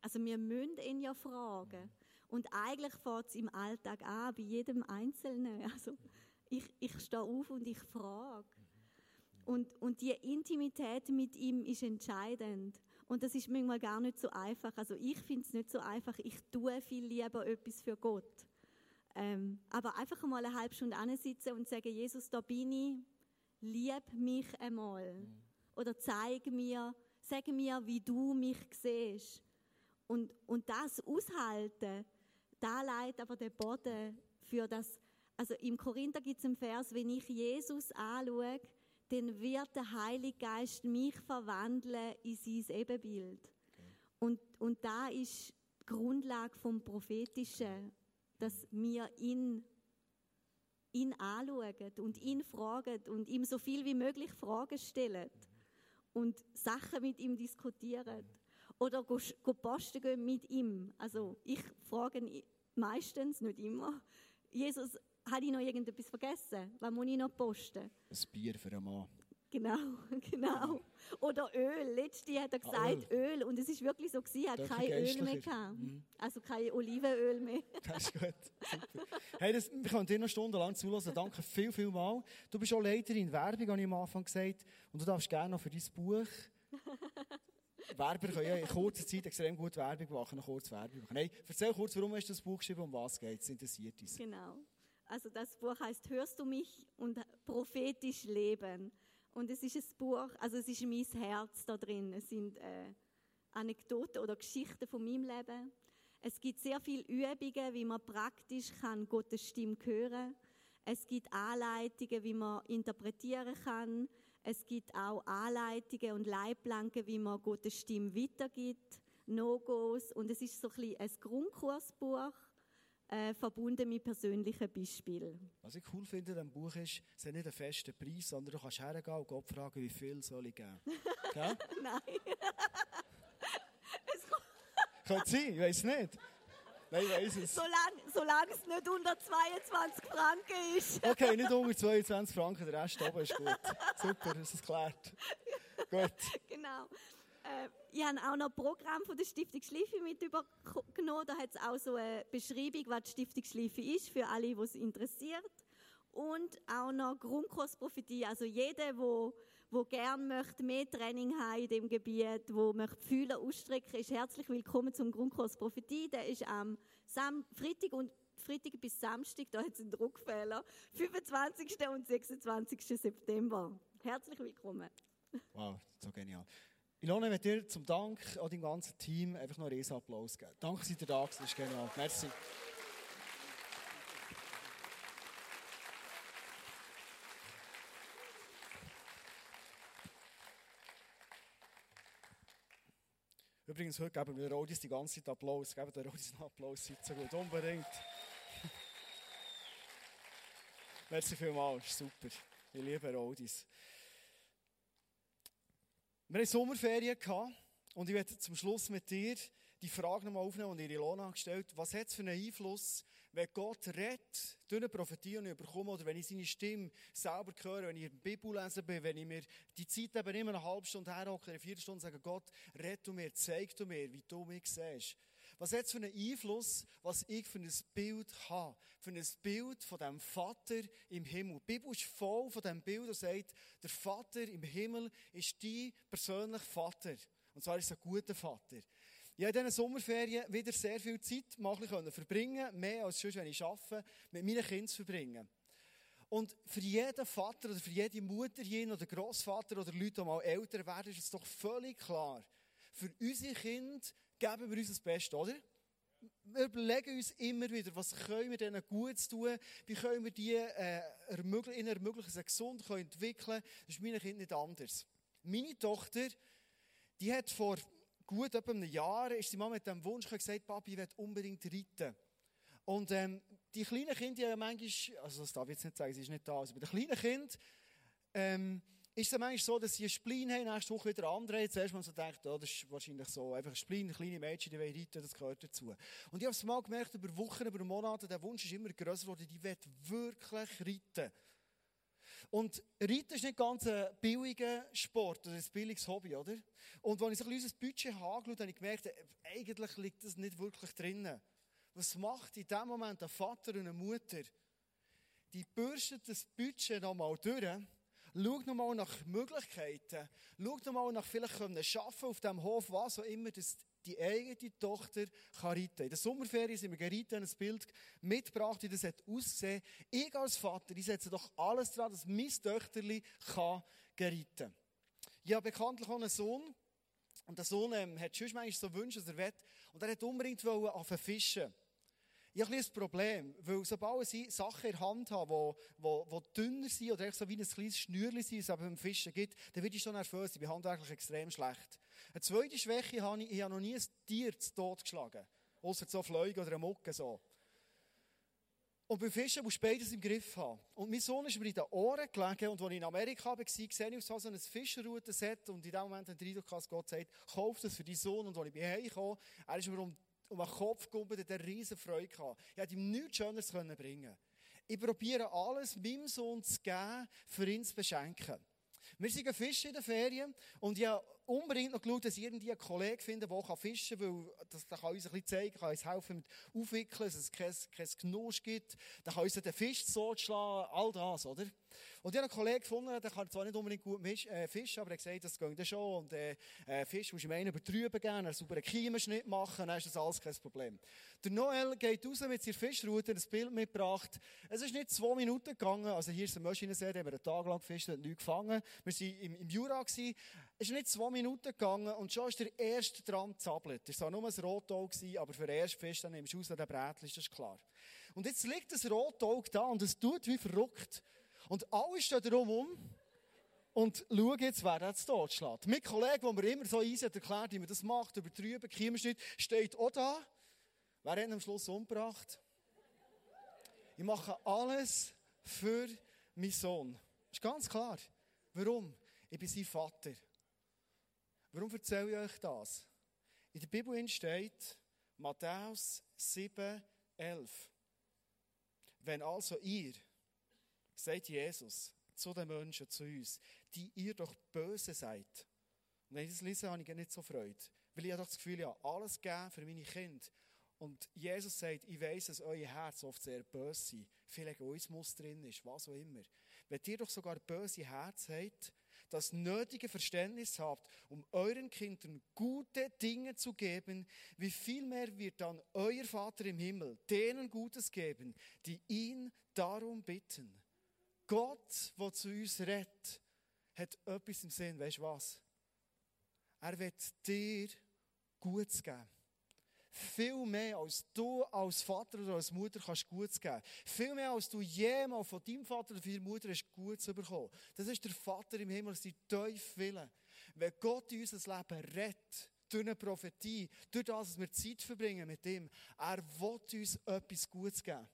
also wir müssen ihn ja fragen. Und eigentlich fängt es im Alltag an, bei jedem Einzelnen. Also ich, ich stehe auf und ich frage. Und, und die Intimität mit ihm ist entscheidend. Und das ist manchmal gar nicht so einfach. Also ich finde es nicht so einfach. Ich tue viel lieber etwas für Gott. Ähm, aber einfach mal eine halbe Stunde sitzen und sagen, Jesus, da bin ich, lieb mich einmal. Oder zeig mir, sag mir, wie du mich siehst. Und, und das aushalten, da leitet aber der Boden für das. Also im Korinther gibt es einen Vers, wenn ich Jesus anschaue, dann wird der Heilige Geist mich verwandeln in sein Ebenbild. Okay. Und, und da ist die Grundlage vom Prophetischen, dass wir ihn, ihn anschauen und ihn fragen und ihm so viel wie möglich Fragen stellen und Sachen mit ihm diskutieren. Oder go, go posten gehen mit ihm. Also ich frage meistens, nicht immer, Jesus, habe ich noch irgendetwas vergessen? Was muss ich noch posten?
Ein Bier für einen Mann.
Genau, genau. Oder Öl. Letztes hat er ah, gesagt ah, Öl. Öl. Und es ist wirklich so gewesen, er hat kein Öl mehr gehabt. Mhm. Also kein Olivenöl mehr.
Das ist gut. Super. Hey, das, wir können dir noch stundenlang zulassen. Danke viel, viel mal. Du bist auch Leiterin Werbung, habe ich am Anfang gesagt. Und du darfst gerne noch für dein Buch Werber können ja in kurzer Zeit extrem gut Werbung machen, noch kurz Werbung machen. Hey, erzähl kurz, warum hast du das Buch geschrieben, um was geht es? Interessiert uns.
Genau. Also das Buch heißt Hörst du mich und prophetisch leben. Und es ist ein Buch, also es ist mein Herz da drin. Es sind äh, Anekdoten oder Geschichten von meinem Leben. Es gibt sehr viele Übungen, wie man praktisch kann Gottes Stimme hören. Es gibt Anleitungen, wie man interpretieren kann. Es gibt auch Anleitungen und Leitplanken, wie man Gottes Stimme weitergibt, No-Gos. Und es ist so ein, bisschen ein Grundkursbuch, äh, verbunden mit persönlichen Beispielen.
Was ich cool finde an diesem Buch ist, es hat nicht einen festen Preis, sondern du kannst hergehen und Gott fragen, wie viel soll ich geben.
Nein.
Könnte sein, ich weiß nicht. Nein, ich weiss es.
Solange, es nicht unter 22 Franken ist.
okay, nicht unter 22 Franken, der Rest oben ist gut. Super, ist es geklärt. gut.
Genau. Äh, ich habe auch noch ein Programm von der Stiftung Schleife mit übernommen. Da hat es auch so eine Beschreibung, was die Stiftung Schleife ist, für alle, die es interessiert. Und auch noch Grundkursprophetie. Also jeder, der wo gern möchte mehr Training haben in dem Gebiet, wo möchte Fühler ausstrecken, ist herzlich willkommen zum Grundkurs Prophetie. Der ist am Sam Freitag und Freitag bis Samstag, da hat es einen Druckfehler, 25. und 26. September. Herzlich willkommen.
Wow, so genial. Ilona, ich dir zum Dank an deinem ganzen Team einfach noch einen Riesenapplaus geben. Danke, dass ihr da seid, das ist genial. Merci. Übrigens, heute geben wir Rodis die ganze Zeit Applaus. Geben der Rodis einen Applaus, seid so gut. Unbedingt. Merci vielmals, super. Ich liebe Rodis. Wir hatten Sommerferien und ich werde zum Schluss mit dir die Frage nochmal aufnehmen, die Ilona gestellt hat. Was hat es für einen Einfluss, wenn Gott redet, durch eine Prophetie und ich bekomme, oder wenn ich seine Stimme selber höre, wenn ich die Bibel lesen bin, wenn ich mir die Zeit eben immer eine halbe Stunde herhocke, eine vier Stunden sage, Gott, red du mir, zeig du mir, wie du mich siehst. Was hat es für einen Einfluss, was ich für ein Bild habe? Für ein Bild von dem Vater im Himmel. Die Bibel ist voll von dem Bild, das sagt, der Vater im Himmel ist dein persönlicher Vater. Und zwar ist er ein guter Vater. Ich habe in diesen Sommerferien wieder sehr viel Zeit verbringen mehr als sonst, wenn ich arbeite, mit meinen Kindern zu verbringen. Und für jeden Vater oder für jede Mutter hier oder Großvater oder Leute, die mal älter werden, ist es doch völlig klar. Für unsere Kinder geben wir uns das Beste, oder? Wir überlegen uns immer wieder, was können wir denen gut tun, wie können wir die äh, ermöglichen, ihnen ermöglichen, sie gesund können entwickeln. Das ist meinen Kindern nicht anders. Meine Tochter, die hat vor gut etwa einem Jahr ist sie mal mit dem Wunsch gesagt, Papi, ich will unbedingt reiten. Und ähm, die kleinen Kinder, die manchmal, also das darf ich jetzt nicht sagen, sie ist nicht da, also bei den kleinen Kindern ähm, ist es manchmal so, dass sie einen Spleen haben, nächste Woche wieder andere. Zuerst mal so denkt, oh, das ist wahrscheinlich so, einfach ein Spleen, kleine Mädchen, die wollen reiten, das gehört dazu. Und ich habe es mal gemerkt, über Wochen, über Monate, der Wunsch ist immer größer geworden, die will wirklich reiten. Und Reiten ist nicht ganz ein billiger Sport oder ein billiges Hobby, oder? Und als ich so unser Budget angeschaut habe, ich gemerkt, äh, eigentlich liegt das nicht wirklich drinnen. Was macht in dem Moment ein Vater und eine Mutter? Die bürstet das Budget nochmal durch, schaut nochmal nach Möglichkeiten, schaut nochmal nach vielleicht können schaffen auf dem Hof, was auch immer das die eigene Tochter kann reiten. In der Sommerferien sind wir geritten, ein Bild mitgebracht, wie das aussehen Ich als Vater, ich setze doch alles daran, dass mein Töchterli kann. Ich habe bekanntlich auch einen Sohn, und der Sohn ähm, hat schon manchmal so Wünsche, dass er will, und er hat unbedingt anfangen fischen. Ich habe ein, Problem, weil sobald ich Sachen in der Hand habe, die, dünner sind oder so wie ein kleines Schnürchen sind, es beim Fischen gibt, dann werde ich schon nervös. Ich bin handwerklich extrem schlecht. Eine zweite Schwäche habe ich, ich habe noch nie ein Tier zu Tod geschlagen. Außer so Fliegen oder eine Mucke so. Und beim Fischen musst du beides im Griff haben. Und mein Sohn ist mir in den Ohren gelegen und als ich in Amerika war, sehe ich so ein Fischerroutenset und in dem Moment hat der Eindruck, Gott sagt, kauf das für deinen Sohn. Und als ich bei Hause kam, er ist mir um, um den Kopf gekommen, der riesen Freude gehabt. Ich hätte ihm nichts Schöneres bringen können. Ich probiere alles meinem Sohn zu geben, für ihn zu beschenken. Wir sind Fischen in den Ferien und ich habe unbedingt noch geschaut, dass ich irgendwie einen Kollegen finde, der fischen kann, weil das, der kann uns ein bisschen zeigen, kann uns helfen mit Aufwickeln, dass es kein, kein Genuss gibt, der kann uns den Fisch so schlagen, all das, oder? Und ich habe einen Kollegen gefunden, der kann zwar nicht unbedingt gut äh, fischen, aber er hat gesagt, das geht schon. Und äh, äh, Fisch musst du ihm einen übertrüben geben, einen sauberen Kiemenschnitt machen, dann ist das alles kein Problem. Der Noel geht raus mit seiner Fischroute, ein Bild mitgebracht. Es ist nicht zwei Minuten gegangen, also hier ist eine Maschinensee, da haben wir einen Tag lang gefischt und nichts gefangen. Wir waren im, im Jura, gewesen. Es ist nicht zwei Minuten gegangen und schon ist der erste dran gezappelt. Es war nur ein Rotauge, aber für den ersten Fisch, dann nimmst du aus an den ist das klar. Und jetzt liegt das Rotauge da und es tut wie verrückt. Und alle stehen darum um und schauen jetzt, wer jetzt dort schlägt. Mein Kollege, der mir immer so easy hat erklärt, wie man das macht, übertrieben, Kiemenschnitt, steht auch da. Wer hat ihn am Schluss umgebracht? Ich mache alles für meinen Sohn. Ist ganz klar. Warum? Ich bin sein Vater. Warum erzähle ich euch das? In der Bibel steht Matthäus 7, 11. Wenn also ihr sagt Jesus zu den Menschen, zu uns, die ihr doch böse seid. Und wenn ich das lese, habe ich nicht so Freude. Weil ich habe doch das Gefühl, ja, alles geben für meine Kinder. Und Jesus sagt, ich weiß, dass euer Herz oft sehr böse ist, viel Egoismus drin ist, was auch immer. Wenn ihr doch sogar böse Herz habt, das nötige Verständnis habt, um euren Kindern gute Dinge zu geben, wie viel mehr wird dann euer Vater im Himmel denen Gutes geben, die ihn darum bitten. Gott, der zu uns redet, hat etwas im Sinn. Weißt du was? Er wird dir Gutes geben. Viel mehr als du als Vater oder als Mutter kannst Gutes geben. Viel mehr als du jemals von deinem Vater oder deiner Mutter hast Gutes bekommen. Das ist der Vater im Himmel, sein Willen. Wenn Gott in unser Leben rettet, durch eine Prophetie, durch das, dass wir Zeit verbringen mit ihm, er will uns etwas Gutes geben.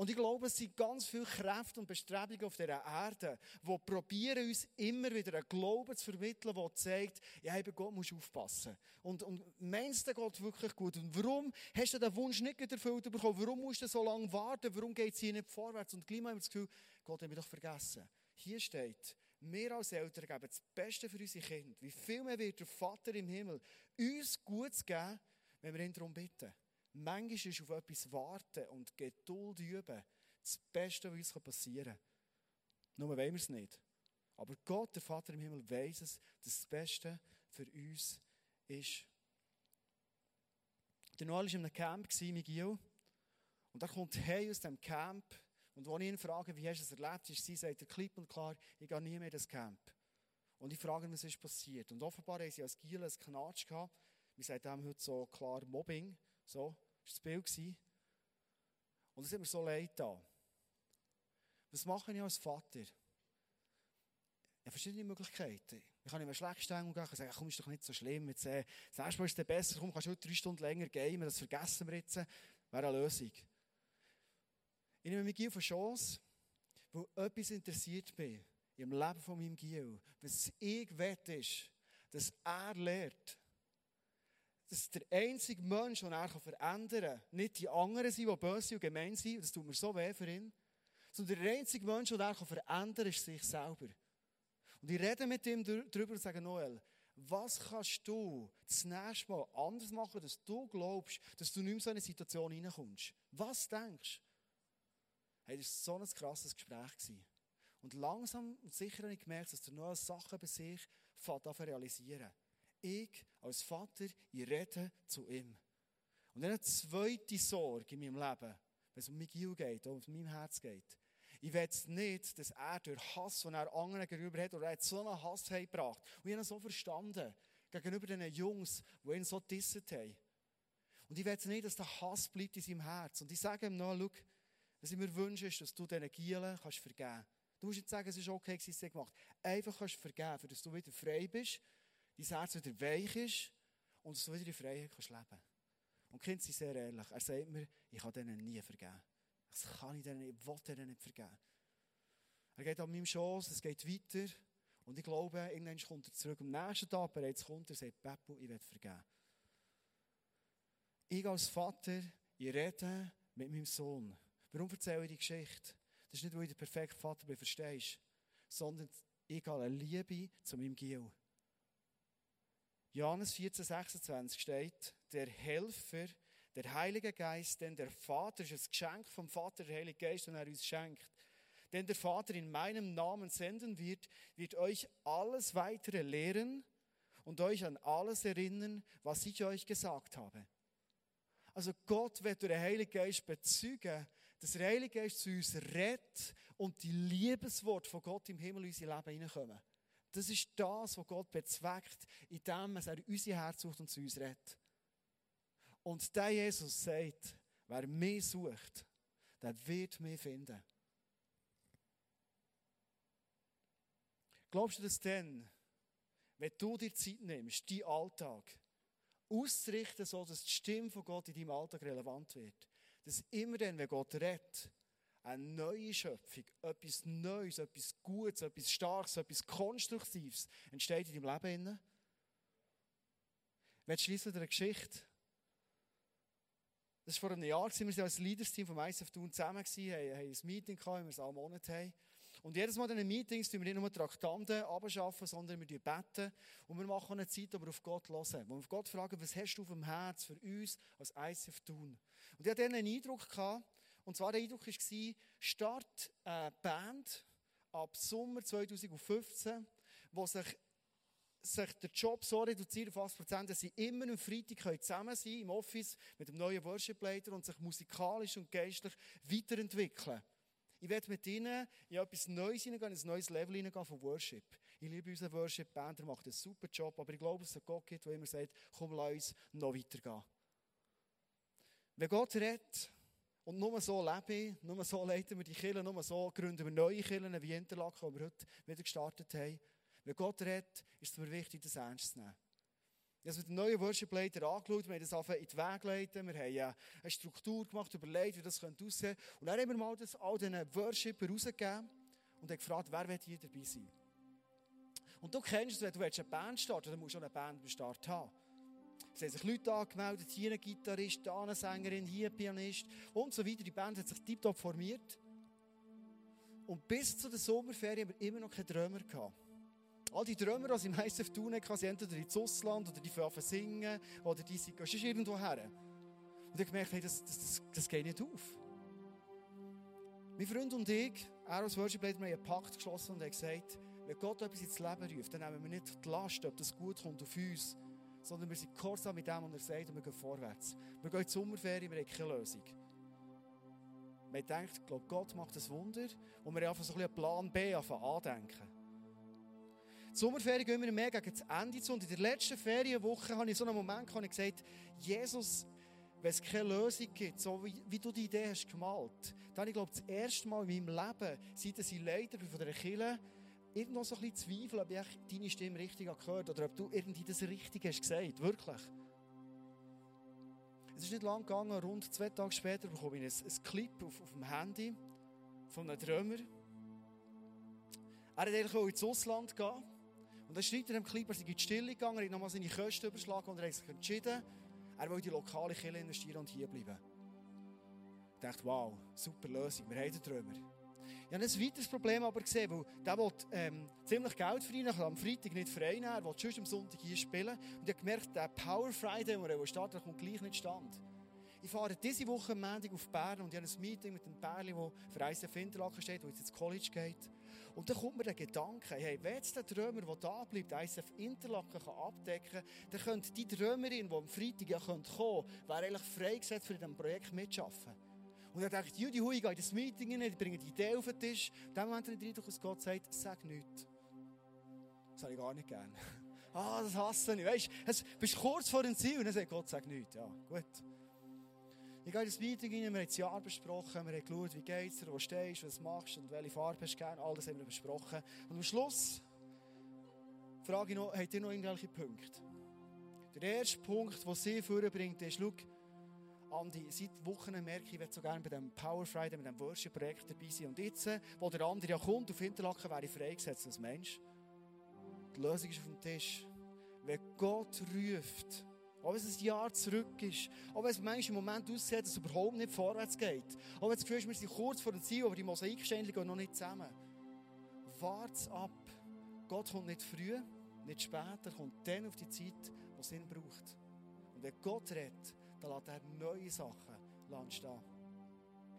Und ich glaube, es sind ganz viele Kräfte und Bestrebungen auf dieser Erde, die probieren, uns immer wieder einen Glauben zu vermitteln, der zeigt, ja, eben Gott muss aufpassen. Und, und meinst du Gott wirklich gut? Und warum hast du den Wunsch nicht erfüllt bekommen? Warum musst du so lange warten? Warum geht es hier nicht vorwärts? Und gleich haben wir das Gefühl, Gott hat mich doch vergessen. Hier steht, wir als Eltern geben das Beste für unsere Kinder. Wie viel mehr wird der Vater im Himmel uns Gutes geben, wenn wir ihn darum bitten? Manchmal ist auf etwas warten und Geduld üben das Beste, was uns passieren kann. Nur wollen wir es nicht. Aber Gott, der Vater im Himmel, weiß es, dass das Beste für uns ist. Der Noel war in einem Camp mit Gio. Und er kommt hey aus dem Camp. Und als ich ihn frage, wie hast du es erlebt, ist sie, sagt er klipp und klar, ich gehe nie mehr in das Camp. Und ich frage ihn, was ist passiert. Und offenbar haben sie als Giel ein Knatsch gehabt. Wir sagen heute so klar Mobbing. So, das war das Bild. Und es hat mir so leid da. Was mache ich als Vater? Ich habe verschiedene Möglichkeiten. Ich kann ihm eine Schlechtstellung gehen und sagen, komm, ist doch nicht so schlimm. Jetzt, äh, das erste Mal ist es besser, komm, kannst du heute drei Stunden länger gehen, das vergessen wir jetzt. Wäre eine Lösung. Ich nehme mir Gil von Chance, weil etwas interessiert mich im Leben von meinem Gil. Was ich will, ist, dass er lernt, dass der einzige Mensch, den er verändern kann, nicht die anderen sind, die böse und gemein sind, das tut mir so weh für ihn, Sondern der einzige Mensch, der er verändern kann, ist sich selber. Und ich rede mit ihm darüber und sage, Noel, was kannst du das nächste Mal anders machen, dass du glaubst, dass du nicht mehr in so eine Situation hineinkommst? Was denkst du? Hey, das war so ein krasses Gespräch. Und langsam und sicher habe ich gemerkt, dass der Noel Sachen bei sich realisieren. Ich als Vater, ich rede zu ihm. Und dann eine zweite Sorge in meinem Leben, wenn es um mich geht, um mein Herz geht. Ich will nicht, dass er durch Hass, den er anderen gegenüber hat, oder er hat so einen Hass gebracht. Und ich habe ihn so verstanden, gegenüber den Jungs, die ihn so disset haben. Und ich will nicht, dass der Hass bleibt in seinem Herz. Und ich sage ihm noch, schau, was ich mir wünsche, ist, dass du diesen Gielen kannst vergeben kannst. Du musst nicht sagen, es ist okay, was sie gemacht Einfach kannst du vergeben, für dass du wieder frei bist, dein Herz wieder weich ist und dass du wieder in Freiheit kannst leben Und die Kinder sind sehr ehrlich. Er sagt mir, ich kann denen nie vergeben. Das kann ich denen, ich will denen nicht vergeben. Er geht an meinem Schoß, es geht weiter. Und ich glaube, irgendwann kommt er zurück. Am nächsten Tag bereits kommt er und sagt, Peppo, ich will vergeben. Ich als Vater, ich rede mit meinem Sohn. Warum erzähle ich die Geschichte? Das ist nicht, weil ich der perfekte Vater bin, verstehst sondern ich habe eine Liebe zu meinem Gil. Johannes 14, 26 steht, der Helfer, der Heilige Geist, denn der Vater ist ein Geschenk vom Vater, der Heilige Geist, den er uns schenkt. Denn der Vater in meinem Namen senden wird, wird euch alles weitere lehren und euch an alles erinnern, was ich euch gesagt habe. Also Gott wird durch den Heiligen Geist bezeugen, dass der Heilige Geist zu uns redet und die Liebesworte von Gott im Himmel in unser Leben hineinkommen. Das ist das, was Gott bezweckt, indem er unser Herz sucht und zu uns redet. Und der Jesus sagt, wer mich sucht, der wird mich finden. Glaubst du das denn, wenn du dir Zeit nimmst, deinen Alltag auszurichten, so dass die Stimme von Gott in deinem Alltag relevant wird? Dass immer dann, wenn Gott redet, eine neue Schöpfung, etwas Neues, etwas Gutes, etwas Starkes, etwas Konstruktives entsteht in deinem Leben. Ich werde schließen mit einer Geschichte. Das war vor einem Jahr, wir waren als Leaders-Team vom ISF Thun zusammen, haben, haben ein Meeting wie wir es alle Monate haben. Und jedes Mal in diesen Meetings tun wir nicht nur Traktanten abschaffen, sondern wir beten und wir machen eine Zeit, wo wir auf Gott hören. Wo wir auf Gott fragen, was hast du auf dem Herz für uns als ISF Thun? Und ich hatte einen Eindruck gehabt, und zwar der Eindruck war, start eine Band ab Sommer 2015, wo sich sich der Job so reduziert auf 80%, dass sie immer am Freitag zusammen sein können, im Office mit dem neuen Worship-Leiter und sich musikalisch und geistlich weiterentwickeln. Ich werde mit ihnen in etwas Neues hineingehen, in ein neues Level hineingehen von Worship. Ich liebe unseren Worship-Band, er macht einen super Job, aber ich glaube, dass es einen Gott der immer sagt, komm, lass uns noch weitergehen. Wenn Gott redet, und nur so lebe ich, nur so leiten wir die Kirche, nur so gründen wir neue Kirchen wie Interlaken, die wir heute wieder gestartet haben. Wenn Gott redet, ist es mir wichtig, das ernst zu nehmen. Ich habe mit dem neuen Worship Leiter angeschaut, wir haben das in den Weg leiten, wir haben eine Struktur gemacht, überlegt, wie das aussehen könnte. Und dann haben wir mal das all diesen Worshipper rausgegeben und haben gefragt, wer hier dabei sein? Und du kennst es, wenn du eine Band starten dann musst du auch eine Band am Start haben. Es haben sich Leute angemeldet, hier ein Gitarrist, da eine Sängerin, hier ein Pianist und so weiter. Die Band hat sich tiptop formiert. Und bis zu der Sommerferien haben wir immer noch keine Drömer gehabt. All die Drömer, die sie im ISF tun hatten, sie entweder ins Ausland oder die fangen singen oder die sind sonst irgendwo her. Und ich gemerkt, hey, das, das, das, das geht nicht auf. Mein Freund und ich, er als Worship Leader, haben einen Pakt geschlossen und haben gesagt, wenn Gott etwas ins Leben ruft, dann nehmen wir nicht die Last, ob das gut kommt auf uns, sondern wir sind gehorsam mit dem, was er sagt und wir gehen vorwärts. Wir gehen in die Sommerferien, wir haben keine Lösung. Man denkt, Gott macht ein Wunder und wir haben einfach so ein bisschen Plan B andenken. Die Sommerferien gehen wir mehr gegen das Ende zu und in der letzten Ferienwoche habe ich so einen Moment wo ich gesagt Jesus, wenn es keine Lösung gibt, so wie, wie du die Idee hast gemalt, dann habe ich glaube das erste Mal in meinem Leben, seit ich Leiter von der Kirche, irgendwo so ein bisschen Zweifel, ob ich deine Stimme richtig gehört habe oder ob du irgendwie das richtig hast gesagt. Wirklich. Es ist nicht lang gegangen, rund zwei Tage später bekomme ich ein, ein Clip auf, auf dem Handy von einem Drömer. Er wollte eigentlich ins Ausland gehen. Und dann schreibt er dem Clip, er sei in die Stille gegangen, er hat nochmal seine Kosten überschlagen und er hat sich entschieden, er will in die lokale Kirche investieren und hier bleiben. Ich dachte, wow, super Lösung, wir haben den Drömer. Ich habe ein weiteres Problem aber gesehen, weil der will ähm, ziemlich Geld verdienen, am Freitag nicht frei nehmen, er will schon am Sonntag hier spielen. Und ich habe gemerkt, der Power Friday, den er startet, kommt gleich nicht stand. Ich fahre diese Woche am Montag auf Bern und ich habe ein Meeting mit einem Pärchen, der für ICF Interlaken steht, der jetzt ins College geht. Und dann kommt mir der Gedanke, hey, wenn jetzt der Trömer, der da bleibt, ICF Interlaken kann abdecken kann, dann könnte die Trömerin, die am Freitag ja kommen könnte, wäre eigentlich freigesetzt, für diesem Projekt mitzuarbeiten. Und er denkt, Judy Hui, ich gehe in das Meeting rein, ich bringe die Idee auf den Tisch. Dann Moment habe ich den dass Gott sagt, sag nichts. Das habe ich gar nicht gern. ah, das hasse ich. Weißt du, bist kurz vor dem Ziel und dann sagt Gott, sag nichts. Ja, gut. Ich gehe in das Meeting rein, wir haben das Jahr besprochen, wir haben geschaut, wie geht es dir, wo stehst, was machst und welche Farbe hast du gerne, alles haben wir besprochen. Und am Schluss frage ich noch, habt ihr noch irgendwelche Punkte? Der erste Punkt, den sie vorbringt, ist, schau, Andi, seit Wochen merke ich, ich will so gerne bei diesem Power Friday, mit diesem Worship-Projekt dabei sein. Und jetzt, wo der andere ja kommt, auf Hinterlaken wäre ich freigesetzt als Mensch. Die Lösung ist auf dem Tisch. Wenn Gott ruft, auch wenn es ein Jahr zurück ist, auch wenn es manchmal im Moment aussieht, dass es überhaupt nicht vorwärts geht, auch wenn das Gefühl ist, wir sind kurz vor dem Ziel, aber die Mosaiksteine gehen noch nicht zusammen. Wart ab. Gott kommt nicht früh, nicht später, kommt dann auf die Zeit, die es ihn braucht. Und wenn Gott redet, dann lässt er neue Sachen stehen.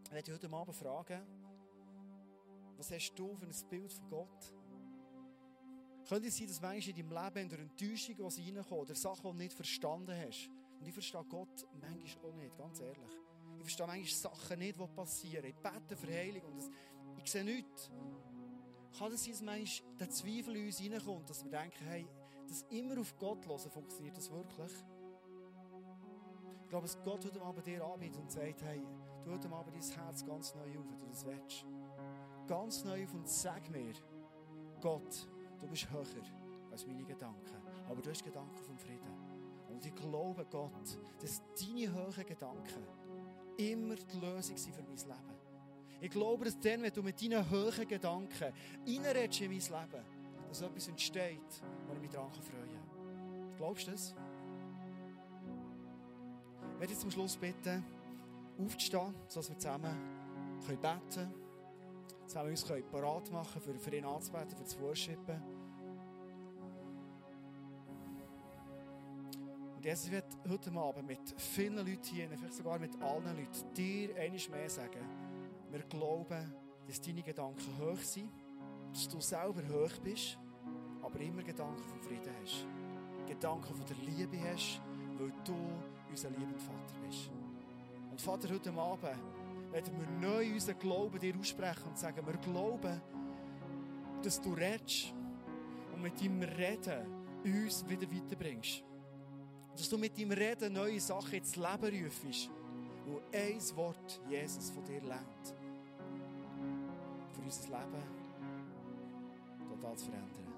Ich möchte heute Abend fragen, was hast du für ein Bild von Gott? Könnte es sein, dass manchmal in deinem Leben durch Enttäuschungen, die reinkommen, oder Sachen, die du nicht verstanden hast, und ich verstehe Gott manchmal auch nicht, ganz ehrlich. Ich verstehe manchmal Sachen nicht, die passieren. Ich bete für Heilung und ich sehe nichts. Kann es sein, dass manchmal der Zweifel in uns reinkommt, dass wir denken, hey, das immer auf Gott hören, funktioniert das wirklich? Glaube, Gott heute Abend dir anbietet und sagt, hey, du heute Abend dein Herz ganz neu auf, wenn du das willst. Ganz neu auf und sag mir, Gott, du bist höher als meine Gedanken. Aber du hast Gedanken vom Frieden. Und ich glaube, Gott, dass deine hohen Gedanken immer die Lösung sind für mein Leben. Ich glaube, dass dann, wenn du mit deinen hohen Gedanken reinredest in mein Leben, dass etwas entsteht, wo ich mich daran freuen kann. Glaubst du das? Ich werde zum Schluss bitten, aufzustehen, sodass wir zusammen beten können wir uns parat machen können, für ihn anzubeten, für das Worshipen. Und Jesus wird heute Abend mit vielen Leuten hier, vielleicht sogar mit allen Leuten, dir einmal mehr sagen, wir glauben, dass deine Gedanken hoch sind, dass du selber hoch bist, aber immer Gedanken von Frieden hast. Gedanken von der Liebe hast, weil du unser liebender Vater bist. Und Vater, heute Abend werden wir neu unseren Glauben dir aussprechen und sagen, wir glauben, dass du redest und mit deinem Reden uns wieder weiterbringst. Dass du mit deinem Reden neue Sachen ins Leben rufst, wo ein Wort Jesus von dir lernt. Für unser Leben total zu verändern.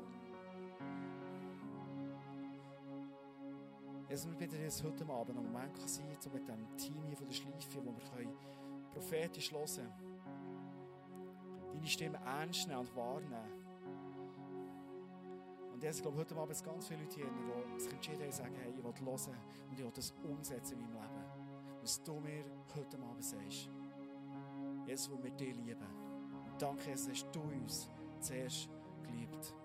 Jesus, wir bitten dass heute Abend einen Moment sein um mit dem Team hier von der Schleife, wo wir können prophetisch hören, deine Stimme ernst nehmen und wahrnehmen. Und jetzt glaube heute Abend ganz viele Leute hier, die sich entschieden haben, sagen, hey, ich will hören und ich will das umsetzen in meinem Leben. Was du mir heute Abend sagst. Jesus, wo wir dich lieben. Danke, Jesus, hast du uns zuerst geliebt. Amen.